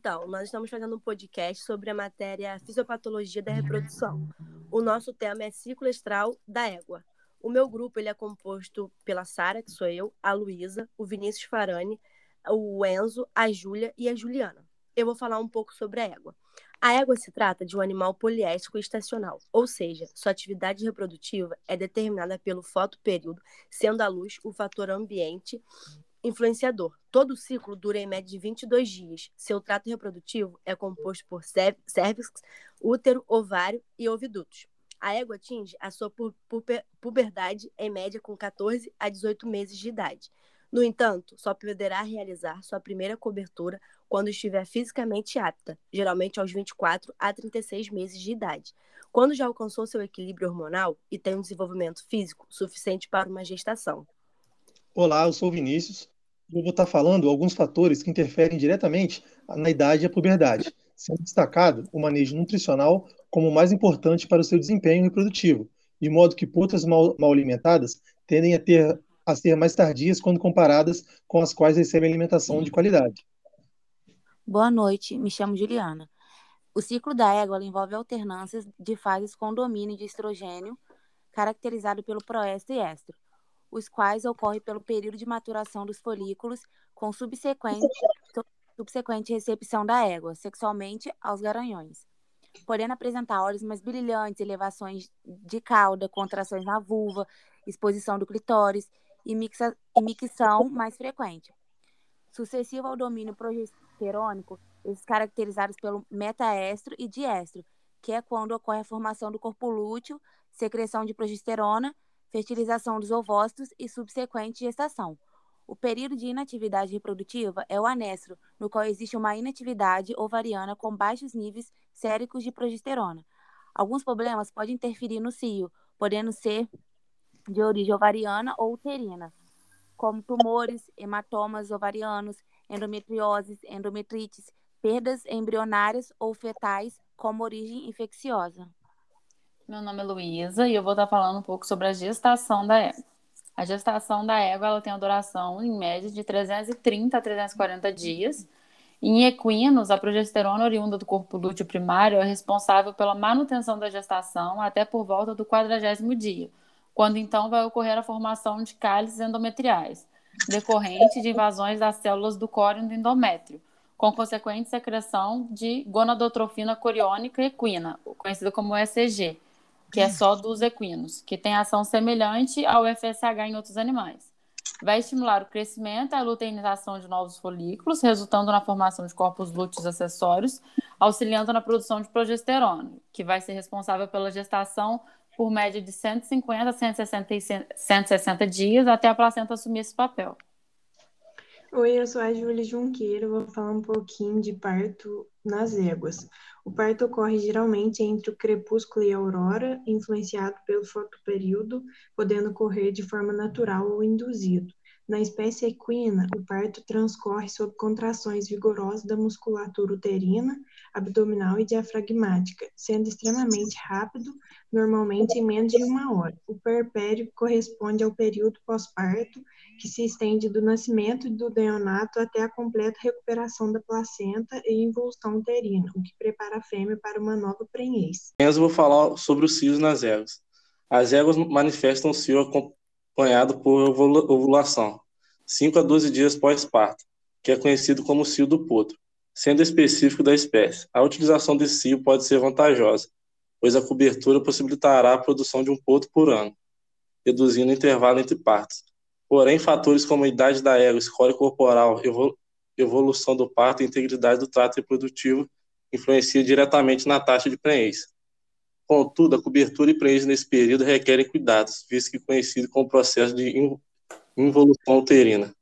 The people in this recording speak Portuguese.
Então, nós estamos fazendo um podcast sobre a matéria Fisiopatologia da Reprodução. O nosso tema é ciclo estral da égua. O meu grupo ele é composto pela Sara, que sou eu, a Luísa, o Vinícius Farani, o Enzo, a Júlia e a Juliana. Eu vou falar um pouco sobre a égua. A égua se trata de um animal poliéstico estacional, ou seja, sua atividade reprodutiva é determinada pelo fotoperíodo, sendo a luz o fator ambiente influenciador. Todo o ciclo dura em média de 22 dias. Seu trato reprodutivo é composto por cérvix, útero, ovário e ovidutos. A égua atinge a sua pu puberdade em média com 14 a 18 meses de idade. No entanto, só poderá realizar sua primeira cobertura quando estiver fisicamente apta, geralmente aos 24 a 36 meses de idade. Quando já alcançou seu equilíbrio hormonal e tem um desenvolvimento físico suficiente para uma gestação. Olá, eu sou Vinícius. Eu vou estar falando alguns fatores que interferem diretamente na idade e a puberdade, sendo destacado o manejo nutricional como o mais importante para o seu desempenho reprodutivo, de modo que putas mal, mal alimentadas tendem a, ter, a ser mais tardias quando comparadas com as quais recebem alimentação de qualidade. Boa noite, me chamo Juliana. O ciclo da égua envolve alternâncias de fases com domínio de estrogênio, caracterizado pelo proéstro e estro os quais ocorrem pelo período de maturação dos folículos com subsequente, subsequente recepção da égua, sexualmente aos garanhões. Podendo apresentar olhos mais brilhantes, elevações de cauda, contrações na vulva, exposição do clitóris e, mixa, e micção mais frequente. Sucessivo ao domínio progesterônico, esses caracterizados pelo metaestro e diestro, que é quando ocorre a formação do corpo lúteo, secreção de progesterona, fertilização dos ovócitos e subsequente gestação. O período de inatividade reprodutiva é o anestro, no qual existe uma inatividade ovariana com baixos níveis séricos de progesterona. Alguns problemas podem interferir no cio, podendo ser de origem ovariana ou uterina, como tumores, hematomas ovarianos, endometrioses, endometrites, perdas embrionárias ou fetais como origem infecciosa. Meu nome é Luísa e eu vou estar falando um pouco sobre a gestação da égua. A gestação da égua ela tem a duração, em média, de 330 a 340 dias. Em equinos, a progesterona oriunda do corpo lúteo primário é responsável pela manutenção da gestação até por volta do quadragésimo dia, quando então vai ocorrer a formação de cálices endometriais, decorrente de invasões das células do córeo do endométrio, com consequente secreção de gonadotrofina coriônica equina, conhecida como ECG, que é só dos equinos, que tem ação semelhante ao FSH em outros animais. Vai estimular o crescimento e a luteinização de novos folículos, resultando na formação de corpos lúteos acessórios, auxiliando na produção de progesterona, que vai ser responsável pela gestação por média de 150 a 160, 160 dias até a placenta assumir esse papel. Oi, eu sou a Júlia Junqueira, vou falar um pouquinho de parto nas éguas. O parto ocorre geralmente entre o crepúsculo e a aurora, influenciado pelo fotoperíodo, podendo ocorrer de forma natural ou induzido. Na espécie equina, o parto transcorre sob contrações vigorosas da musculatura uterina, abdominal e diafragmática, sendo extremamente rápido, normalmente em menos de uma hora. O perpério corresponde ao período pós-parto, que se estende do nascimento do neonato até a completa recuperação da placenta e involução uterina, o que prepara a fêmea para uma nova prenhez. Eu vou falar sobre os cios nas éguas. As éguas manifestam o cio acompanhado por ovulação, 5 a 12 dias pós-parto, que é conhecido como cio do potro, sendo específico da espécie. A utilização desse cio pode ser vantajosa, pois a cobertura possibilitará a produção de um potro por ano, reduzindo o intervalo entre partos. Porém, fatores como a idade da égua, escolha corporal, evolução do parto e integridade do trato reprodutivo influenciam diretamente na taxa de prenhez. Contudo, a cobertura e prenhez nesse período requerem cuidados, visto que conhecido como processo de involução uterina.